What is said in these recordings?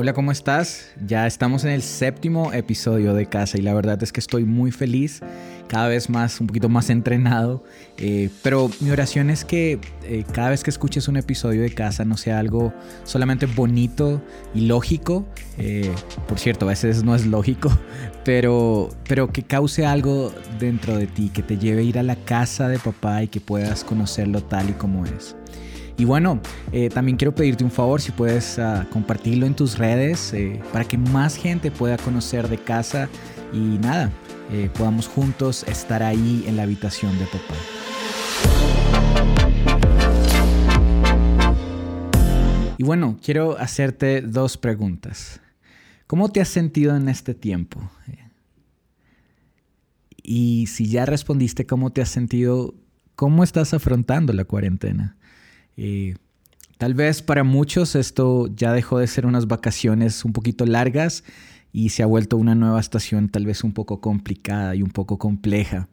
Hola, ¿cómo estás? Ya estamos en el séptimo episodio de Casa y la verdad es que estoy muy feliz, cada vez más, un poquito más entrenado, eh, pero mi oración es que eh, cada vez que escuches un episodio de Casa no sea algo solamente bonito y lógico, eh, por cierto, a veces no es lógico, pero, pero que cause algo dentro de ti, que te lleve a ir a la casa de papá y que puedas conocerlo tal y como es. Y bueno, eh, también quiero pedirte un favor si puedes ah, compartirlo en tus redes eh, para que más gente pueda conocer de casa y nada, eh, podamos juntos estar ahí en la habitación de papá. Y bueno, quiero hacerte dos preguntas. ¿Cómo te has sentido en este tiempo? Y si ya respondiste cómo te has sentido, ¿cómo estás afrontando la cuarentena? Tal vez para muchos esto ya dejó de ser unas vacaciones un poquito largas y se ha vuelto una nueva estación tal vez un poco complicada y un poco compleja.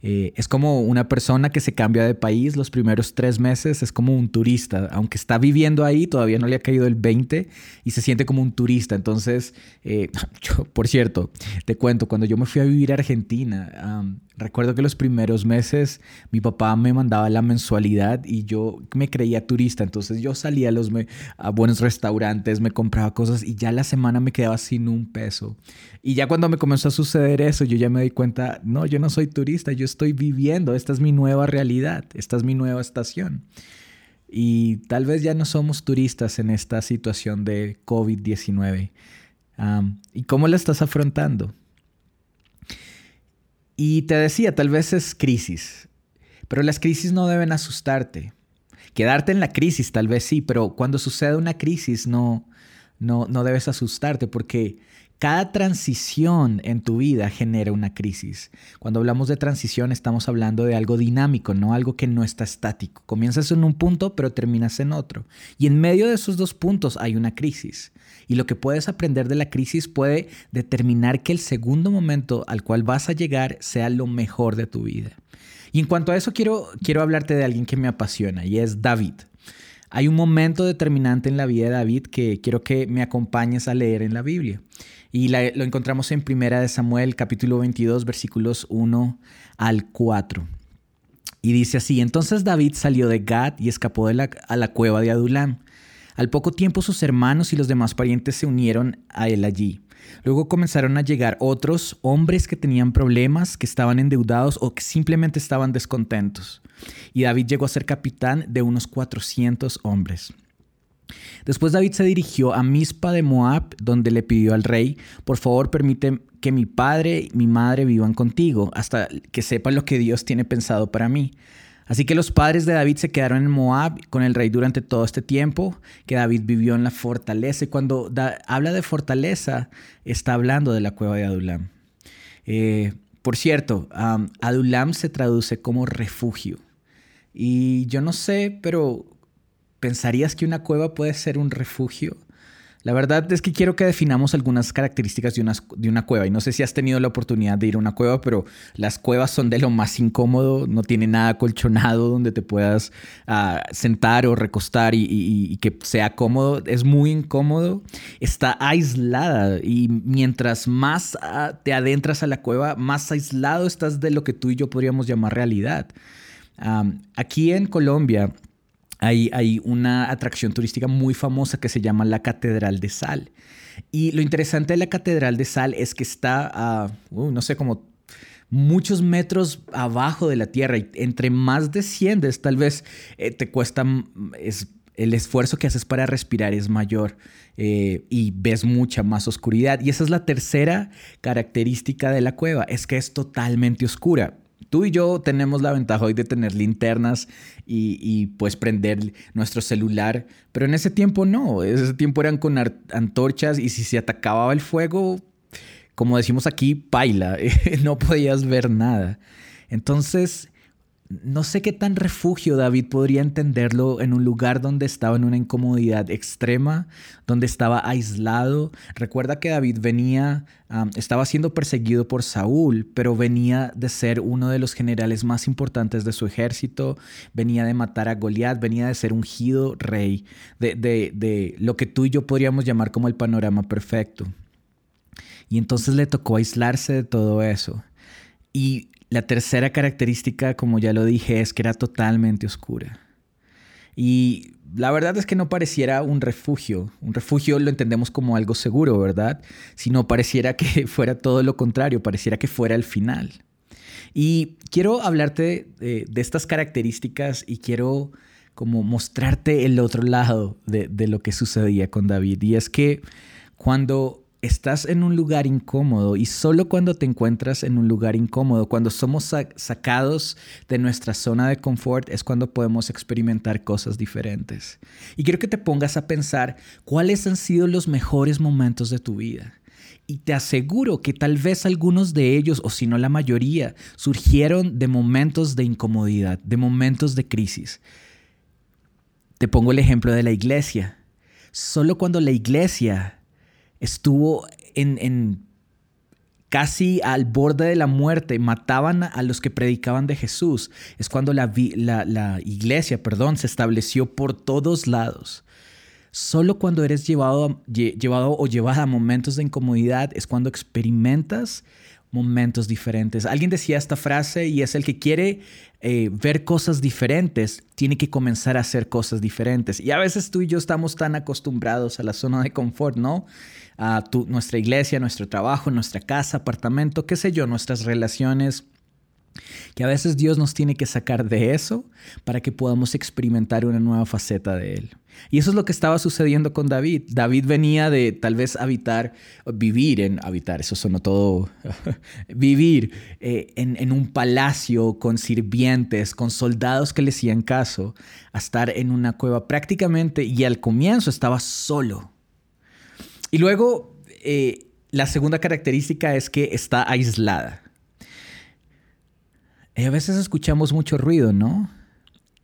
Eh, es como una persona que se cambia de país los primeros tres meses, es como un turista, aunque está viviendo ahí, todavía no le ha caído el 20 y se siente como un turista. Entonces, eh, yo, por cierto, te cuento, cuando yo me fui a vivir a Argentina, recuerdo que los primeros meses mi papá me mandaba la mensualidad y yo me creía turista, entonces yo salía a, los, a buenos restaurantes, me compraba cosas y ya la semana me quedaba sin un peso. Y ya cuando me comenzó a suceder eso, yo ya me di cuenta, no, yo no soy turista, yo estoy viviendo, esta es mi nueva realidad, esta es mi nueva estación. Y tal vez ya no somos turistas en esta situación de COVID-19. ¿Y cómo la estás afrontando? Y te decía, tal vez es crisis, pero las crisis no deben asustarte. Quedarte en la crisis tal vez sí, pero cuando sucede una crisis no, no, no debes asustarte porque cada transición en tu vida genera una crisis. Cuando hablamos de transición estamos hablando de algo dinámico, no algo que no está estático. Comienzas en un punto pero terminas en otro. Y en medio de esos dos puntos hay una crisis. Y lo que puedes aprender de la crisis puede determinar que el segundo momento al cual vas a llegar sea lo mejor de tu vida. Y en cuanto a eso quiero, quiero hablarte de alguien que me apasiona y es David. Hay un momento determinante en la vida de David que quiero que me acompañes a leer en la Biblia. Y lo encontramos en Primera de Samuel, capítulo 22, versículos 1 al 4. Y dice así, entonces David salió de Gad y escapó de la, a la cueva de Adulam. Al poco tiempo sus hermanos y los demás parientes se unieron a él allí. Luego comenzaron a llegar otros hombres que tenían problemas, que estaban endeudados o que simplemente estaban descontentos. Y David llegó a ser capitán de unos 400 hombres. Después David se dirigió a Mispa de Moab, donde le pidió al rey, por favor permite que mi padre y mi madre vivan contigo, hasta que sepan lo que Dios tiene pensado para mí. Así que los padres de David se quedaron en Moab con el rey durante todo este tiempo que David vivió en la fortaleza. Y cuando habla de fortaleza, está hablando de la cueva de Adulam. Eh, por cierto, Adulam se traduce como refugio. Y yo no sé, pero ¿pensarías que una cueva puede ser un refugio? La verdad es que quiero que definamos algunas características de una, de una, cueva. Y no sé si has tenido la oportunidad de ir a una cueva, pero las cuevas son de lo más incómodo. No tiene nada colchonado donde te puedas ah, sentar o recostar y, que sea cómodo. Es muy incómodo. Está aislada y mientras más ah, te adentras a la cueva, más aislado estás de lo que tú y yo podríamos llamar realidad. aquí en Colombia hay, una atracción turística muy famosa que se llama la Catedral de Sal. Y lo interesante de la Catedral de Sal es que está a, uh, no sé, como muchos metros abajo de la tierra y entre más desciendes, tal vez eh, te cuesta, es, el esfuerzo que haces para respirar es mayor eh, y ves mucha más oscuridad. Y esa es la tercera característica de la cueva, es que es totalmente oscura. Tú y yo tenemos la ventaja hoy de tener linternas y, pues prender nuestro celular, pero en ese tiempo no, en ese tiempo eran con antorchas y si se atacaba el fuego, como decimos aquí, paila, no podías ver nada. Entonces, no sé qué tan refugio David podría entenderlo en un lugar donde estaba en una incomodidad extrema, donde estaba aislado. Recuerda que David venía, estaba siendo perseguido por Saúl, pero venía de ser uno de los generales más importantes de su ejército, venía de matar a Goliat, venía de ser ungido rey, de, de lo que tú y yo podríamos llamar como el panorama perfecto. Y entonces le tocó aislarse de todo eso. Y la tercera característica, como ya lo dije, es que era totalmente oscura. Y la verdad es que no pareciera un refugio. Un refugio lo entendemos como algo seguro, ¿verdad? Sino pareciera que fuera todo lo contrario, pareciera que fuera el final. Y quiero hablarte de, estas características y quiero como mostrarte el otro lado de, de lo que sucedía con David. Y es que cuando estás en un lugar incómodo y solo cuando te encuentras en un lugar incómodo, cuando somos sacados de nuestra zona de confort, es cuando podemos experimentar cosas diferentes. Y quiero que te pongas a pensar cuáles han sido los mejores momentos de tu vida. Y te aseguro que tal vez algunos de ellos, o si no la mayoría, surgieron de momentos de incomodidad, de momentos de crisis. Te pongo el ejemplo de la iglesia. Solo cuando la iglesia estuvo en, casi al borde de la muerte, mataban a los que predicaban de Jesús. Es cuando la, la, iglesia, perdón, se estableció por todos lados. Solo cuando eres llevado, llevado o llevada a momentos de incomodidad es cuando experimentas momentos diferentes. Alguien decía esta frase y es el que quiere eh, ver cosas diferentes, tiene que comenzar a hacer cosas diferentes. Y a veces tú y yo estamos tan acostumbrados a la zona de confort, ¿no? a nuestra iglesia, nuestro trabajo, nuestra casa, apartamento, qué sé yo, nuestras relaciones, que a veces Dios nos tiene que sacar de eso para que podamos experimentar una nueva faceta de Él. Y eso es lo que estaba sucediendo con David. David venía de tal vez habitar, vivir en, habitar, eso sonó todo, vivir eh, en, un palacio con sirvientes, con soldados que le hacían caso, a estar en una cueva prácticamente y al comienzo estaba solo. Y luego, eh, la segunda característica es que está aislada. Y a veces escuchamos mucho ruido, ¿no?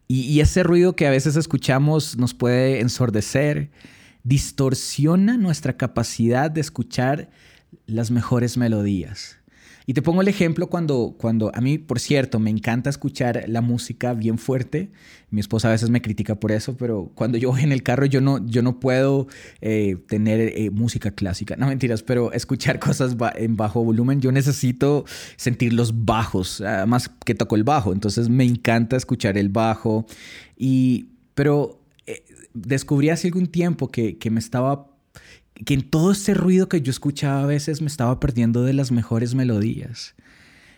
Y, y, ese ruido que a veces escuchamos nos puede ensordecer, distorsiona nuestra capacidad de escuchar las mejores melodías. Y te pongo el ejemplo cuando, cuando a mí, por cierto, me encanta escuchar la música bien fuerte. Mi esposa a veces me critica por eso, pero cuando yo voy en el carro yo no, yo no puedo eh, tener eh, música clásica. No mentiras, pero escuchar cosas en bajo volumen. Yo necesito sentir los bajos, además que toco el bajo. Entonces me encanta escuchar el bajo. Y, pero eh, descubrí hace algún tiempo que, que me estaba que en todo ese ruido que yo escuchaba a veces me estaba perdiendo de las mejores melodías.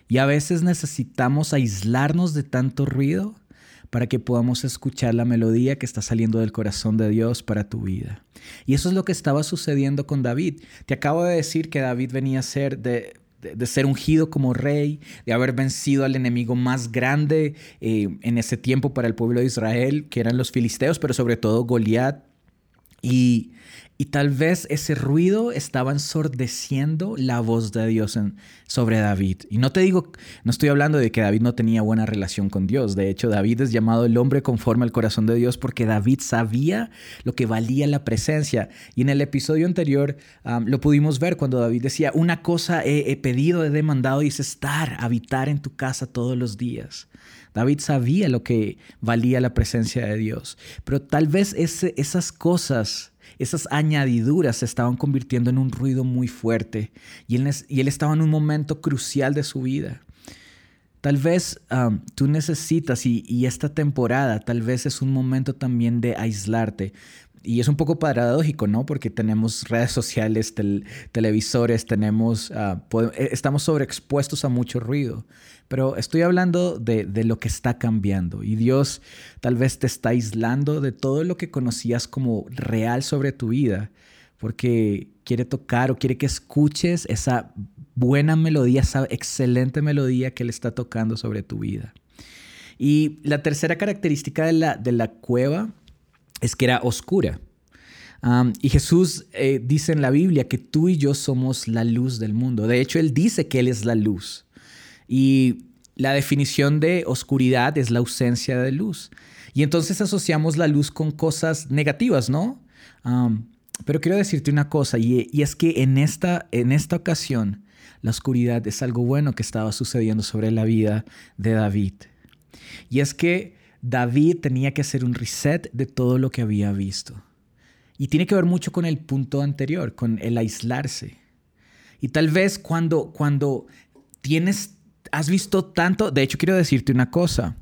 Y a veces necesitamos aislarnos de tanto ruido para que podamos escuchar la melodía que está saliendo del corazón de Dios para tu vida. Y eso es lo que estaba sucediendo con David. Te acabo de decir que David venía a ser de, ser ungido como rey, de haber vencido al enemigo más grande eh, en ese tiempo para el pueblo de Israel, que eran los filisteos, pero sobre todo Goliat. Y y tal vez ese ruido estaba ensordeciendo la voz de Dios sobre David. Y no te digo, no estoy hablando de que David no tenía buena relación con Dios. De hecho, David es llamado el hombre conforme al corazón de Dios porque David sabía lo que valía la presencia. Y en el episodio anterior lo pudimos ver cuando David decía, una cosa he, pedido, he demandado y es estar, habitar en tu casa todos los días. David sabía lo que valía la presencia de Dios. Pero tal vez esas cosas esas añadiduras se estaban convirtiendo en un ruido muy fuerte y él, estaba en un momento crucial de su vida. Tal vez um, tú necesitas, y, esta temporada tal vez es un momento también de aislarte. Y es un poco paradójico, ¿no? Porque tenemos redes sociales, televisores, tenemos, uh, eh, estamos sobreexpuestos a mucho ruido. Pero estoy hablando de, de, lo que está cambiando y Dios tal vez te está aislando de todo lo que conocías como real sobre tu vida, porque quiere tocar o quiere que escuches esa buena melodía, esa excelente melodía que Él está tocando sobre tu vida. Y la tercera característica de la, de la cueva es que era oscura. y Jesús eh, dice en la Biblia que tú y yo somos la luz del mundo. De hecho, Él dice que Él es la luz. Y la definición de oscuridad es la ausencia de luz. Y entonces asociamos la luz con cosas negativas, ¿no? pero quiero decirte una cosa, y, y, es que en esta, en esta ocasión, la oscuridad es algo bueno que estaba sucediendo sobre la vida de David. Y es que David tenía que hacer un reset de todo lo que había visto. Y tiene que ver mucho con el punto anterior, con el aislarse. Y tal vez cuando, cuando tienes, has visto tanto, de hecho quiero decirte una cosa,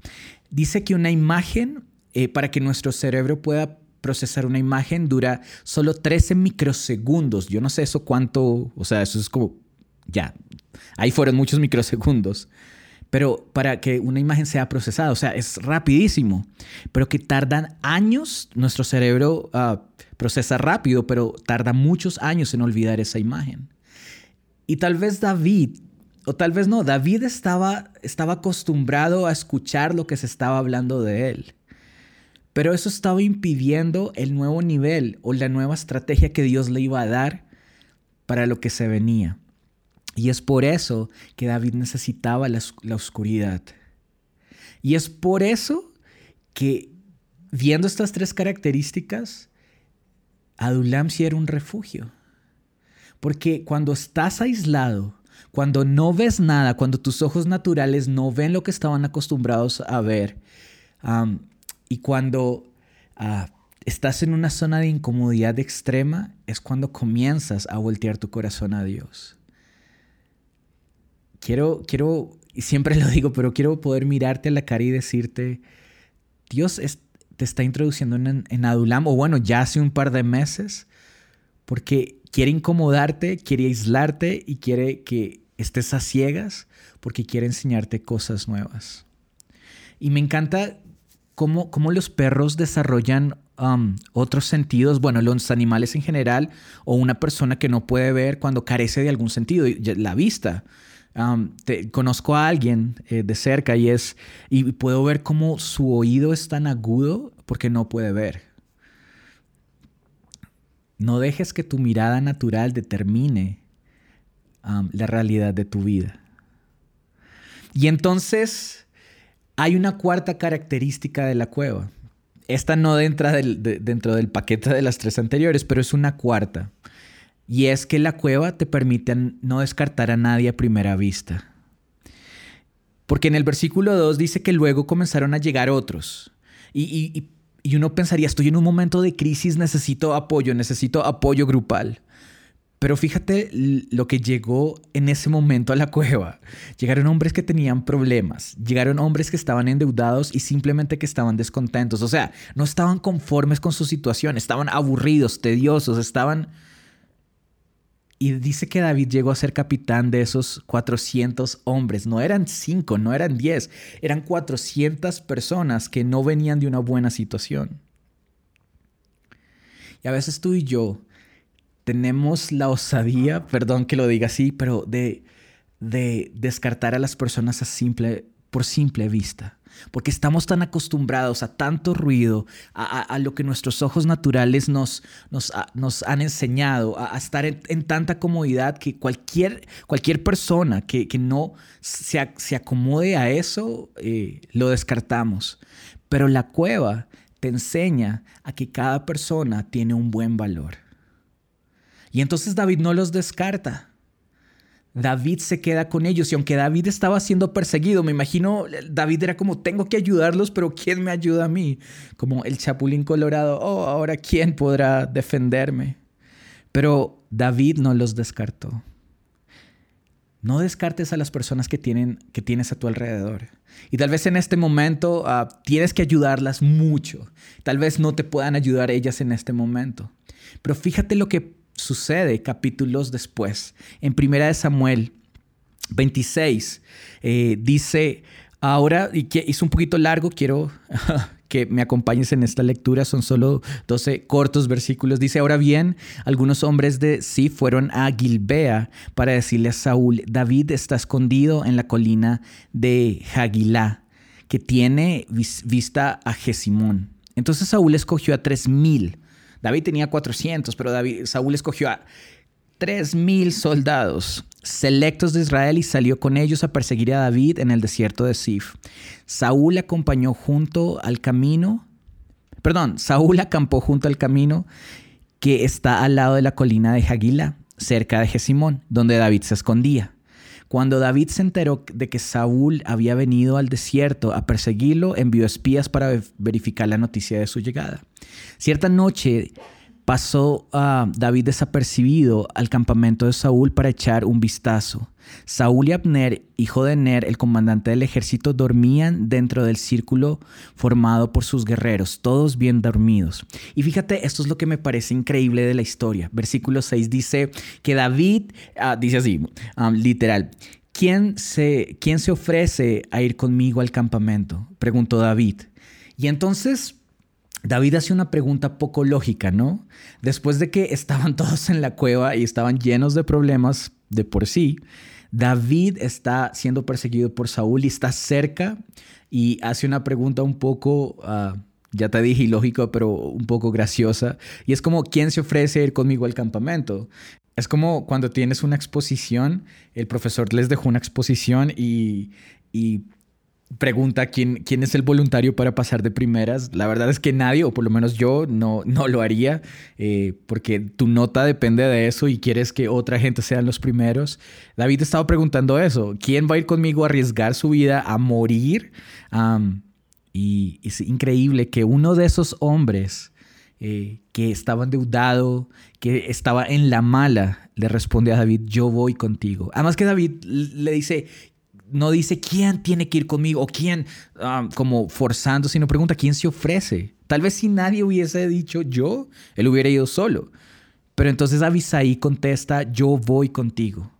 dice que una imagen, eh, para que nuestro cerebro pueda procesar una imagen, dura solo 13 microsegundos. Yo no sé eso cuánto, o sea, eso es como, ya, ahí fueron muchos microsegundos. Pero para que una imagen sea procesada, o sea, es rapidísimo, pero que tardan años, nuestro cerebro uh, procesa rápido, pero tarda muchos años en olvidar esa imagen. Y tal vez David, o tal vez no, David estaba, estaba acostumbrado a escuchar lo que se estaba hablando de él. Pero eso estaba impidiendo el nuevo nivel o la nueva estrategia que Dios le iba a dar para lo que se venía. Y es por eso que David necesitaba la, oscuridad. Y es por eso que viendo estas tres características, Adulam sí era un refugio. Porque cuando estás aislado, cuando no ves nada, cuando tus ojos naturales no ven lo que estaban acostumbrados a ver, y cuando ah, estás en una zona de incomodidad extrema, es cuando comienzas a voltear tu corazón a Dios. Quiero, quiero, y siempre lo digo, pero quiero poder mirarte la cara y decirte, Dios te está introduciendo en, en Adulam, o bueno, ya hace un par de meses, porque quiere incomodarte, quiere aislarte y quiere que estés a ciegas, porque quiere enseñarte cosas nuevas. Y me encanta cómo, cómo los perros desarrollan um, otros sentidos, bueno, los animales en general, o una persona que no puede ver cuando carece de algún sentido, la vista. Um, conozco a alguien eh, de cerca y es y puedo ver cómo su oído es tan agudo porque no puede ver. No dejes que tu mirada natural determine la realidad de tu vida. Y entonces hay una cuarta característica de la cueva. Esta no entra dentro del paquete de las tres anteriores, pero es una cuarta. Y es que la cueva te permite no descartar a nadie a primera vista. Porque en el versículo 2 dice que luego comenzaron a llegar otros. Y, y, uno pensaría, estoy en un momento de crisis, necesito apoyo, necesito apoyo grupal. Pero fíjate lo que llegó en ese momento a la cueva. Llegaron hombres que tenían problemas, llegaron hombres que estaban endeudados y simplemente que estaban descontentos. O sea, no estaban conformes con su situación, estaban aburridos, tediosos, estaban y dice que David llegó a ser capitán de esos 400 hombres. No eran 5, no eran 10, eran 400 personas que no venían de una buena situación. Y a veces tú y yo tenemos la osadía, perdón que lo diga así, pero de, de descartar a las personas a simple, por simple vista porque estamos tan acostumbrados a tanto ruido, a, lo que nuestros ojos naturales nos, nos, han enseñado, a, estar en, tanta comodidad que cualquier, cualquier persona que, que no se, se, acomode a eso, eh, lo descartamos. Pero la cueva te enseña a que cada persona tiene un buen valor. Y entonces David no los descarta. David se queda con ellos y aunque David estaba siendo perseguido, me imagino David era como, tengo que ayudarlos, pero ¿quién me ayuda a mí? Como el chapulín colorado, oh, ahora ¿quién podrá defenderme? Pero David no los descartó. No descartes a las personas que, tienen, que tienes a tu alrededor. Y tal vez en este momento ah, tienes que ayudarlas mucho. Tal vez no te puedan ayudar ellas en este momento. Pero fíjate lo que sucede capítulos después. En Primera de Samuel 26 eh, dice, ahora, y que es un poquito largo, quiero que me acompañes en esta lectura, son solo 12 cortos versículos. Dice, ahora bien, algunos hombres de sí fueron a Gilbea para decirle a Saúl, David está escondido en la colina de Hagilá, que tiene vista a Jesimón. Entonces Saúl escogió a tres mil David tenía 400, pero David, Saúl escogió a 3.000 soldados selectos de Israel y salió con ellos a perseguir a David en el desierto de Sif. Saúl acompañó junto al camino, perdón, Saúl acampó junto al camino que está al lado de la colina de Hagila, cerca de Jesimón, donde David se escondía. Cuando David se enteró de que Saúl había venido al desierto a perseguirlo, envió espías para verificar la noticia de su llegada. Cierta noche, pasó a David desapercibido al campamento de Saúl para echar un vistazo. Saúl y Abner, hijo de Ner, el comandante del ejército, dormían dentro del círculo formado por sus guerreros, todos bien dormidos. Y fíjate, esto es lo que me parece increíble de la historia. Versículo 6 dice que David, ah, dice así, ah, literal, ¿quién se, ¿quién se ofrece a ir conmigo al campamento? Preguntó David. Y entonces David hace una pregunta poco lógica, ¿no? Después de que estaban todos en la cueva y estaban llenos de problemas de por sí, David está siendo perseguido por Saúl y está cerca y hace una pregunta un poco, ah, ya te dije ilógica, pero un poco graciosa. Y es como, ¿quién se ofrece ir conmigo al campamento? Es como cuando tienes una exposición, el profesor les dejó una exposición y, y pregunta quién, quién es el voluntario para pasar de primeras. La verdad es que nadie, o por lo menos yo, no, no lo haría, eh, porque tu nota depende de eso y quieres que otra gente sean los primeros. David estaba preguntando eso, ¿quién va a ir conmigo a arriesgar su vida a morir? y es increíble que uno de esos hombres eh, que estaba endeudado, que estaba en la mala, le responde a David, yo voy contigo. Además que David le dice, no dice quién tiene que ir conmigo o quién ah, como forzando, sino pregunta quién se ofrece. Tal vez si nadie hubiese dicho yo, él hubiera ido solo. Pero entonces Abisaí contesta, yo voy contigo.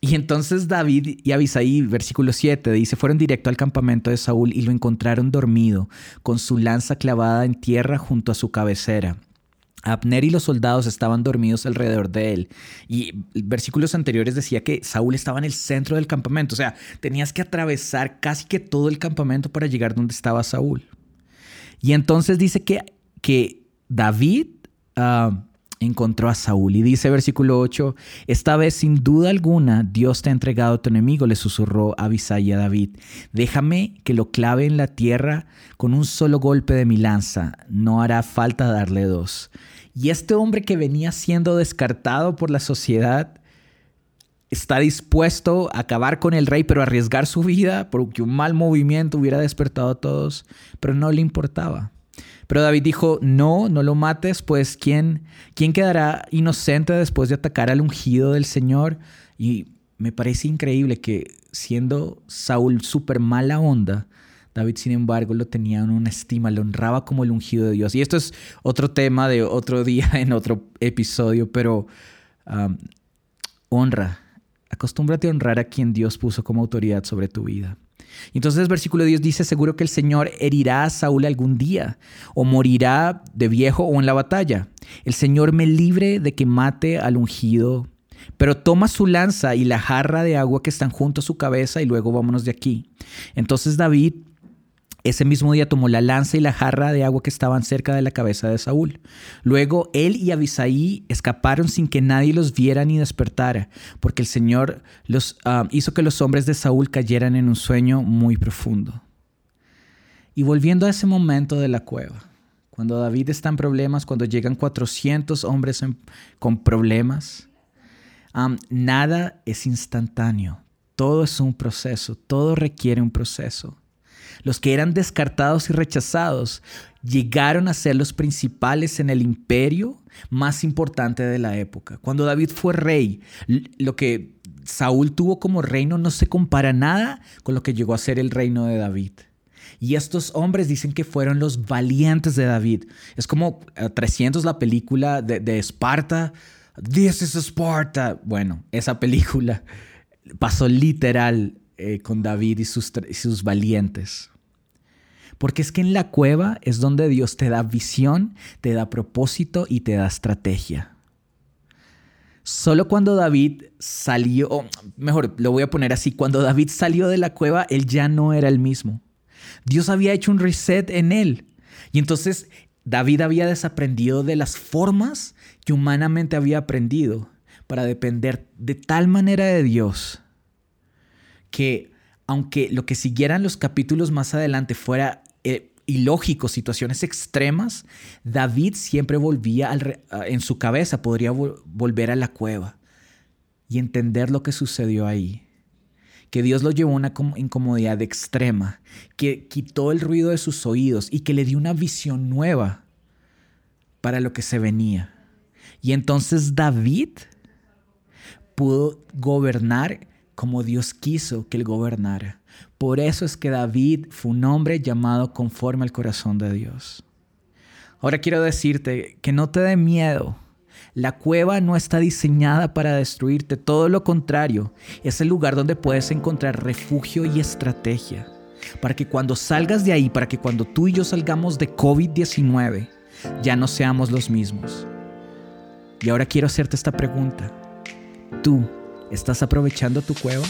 Y entonces David y Abisaí, versículo 7, dice, fueron directo al campamento de Saúl y lo encontraron dormido, con su lanza clavada en tierra junto a su cabecera. Abner y los soldados estaban dormidos alrededor de él. Y versículos anteriores decía que Saúl estaba en el centro del campamento. O sea, tenías que atravesar casi que todo el campamento para llegar donde estaba Saúl. Y entonces dice que, que David ah, encontró a Saúl. Y dice versículo 8, esta vez sin duda alguna Dios te ha entregado a tu enemigo, le susurró Abisai a David. Déjame que lo clave en la tierra con un solo golpe de mi lanza, no hará falta darle dos. Y este hombre que venía siendo descartado por la sociedad está dispuesto a acabar con el rey, pero arriesgar su vida porque un mal movimiento hubiera despertado a todos, pero no le importaba. Pero David dijo, no, no lo mates, pues ¿quién, quién quedará inocente después de atacar al ungido del Señor? Y me parece increíble que siendo Saúl súper mala onda, David, sin embargo, lo tenía en una estima, lo honraba como el ungido de Dios. Y esto es otro tema de otro día en otro episodio, pero um, honra. Acostúmbrate a honrar a quien Dios puso como autoridad sobre tu vida. Entonces versículo 10 dice, seguro que el Señor herirá a Saúl algún día, o morirá de viejo o en la batalla. El Señor me libre de que mate al ungido, pero toma su lanza y la jarra de agua que están junto a su cabeza y luego vámonos de aquí. Entonces David ese mismo día tomó la lanza y la jarra de agua que estaban cerca de la cabeza de Saúl. Luego él y Abisaí escaparon sin que nadie los viera ni despertara, porque el Señor los, ah, hizo que los hombres de Saúl cayeran en un sueño muy profundo. Y volviendo a ese momento de la cueva, cuando David está en problemas, cuando llegan 400 hombres con problemas, nada es instantáneo, todo es un proceso, todo requiere un proceso. Los que eran descartados y rechazados llegaron a ser los principales en el imperio más importante de la época. Cuando David fue rey, lo que Saúl tuvo como reino no se compara nada con lo que llegó a ser el reino de David. Y estos hombres dicen que fueron los valientes de David. Es como 300 eh, la película de, Esparta. This is Sparta. Bueno, esa película pasó literal eh, con David y sus, y sus valientes. Porque es que en la cueva es donde Dios te da visión, te da propósito y te da estrategia. Solo cuando David salió, mejor, lo voy a poner así, cuando David salió de la cueva, él ya no era el mismo. Dios había hecho un reset en él. Y entonces David había desaprendido de las formas que humanamente había aprendido para depender de tal manera de Dios que aunque lo que siguieran los capítulos más adelante fuera eh, ilógico, situaciones extremas, David siempre volvía en su cabeza, podría volver a la cueva y entender lo que sucedió ahí. Que Dios lo llevó a una incomodidad extrema, que quitó el ruido de sus oídos y que le dio una visión nueva para lo que se venía. Y entonces David pudo gobernar como Dios quiso que él gobernara. Por eso es que David fue un hombre llamado conforme al corazón de Dios. Ahora quiero decirte que no te dé miedo. La cueva no está diseñada para destruirte, todo lo contrario, es el lugar donde puedes encontrar refugio y estrategia. Para que cuando salgas de ahí, para que cuando tú y yo salgamos de COVID-19, ya no seamos los mismos. Y ahora quiero hacerte esta pregunta. ¿Tú estás aprovechando tu cueva?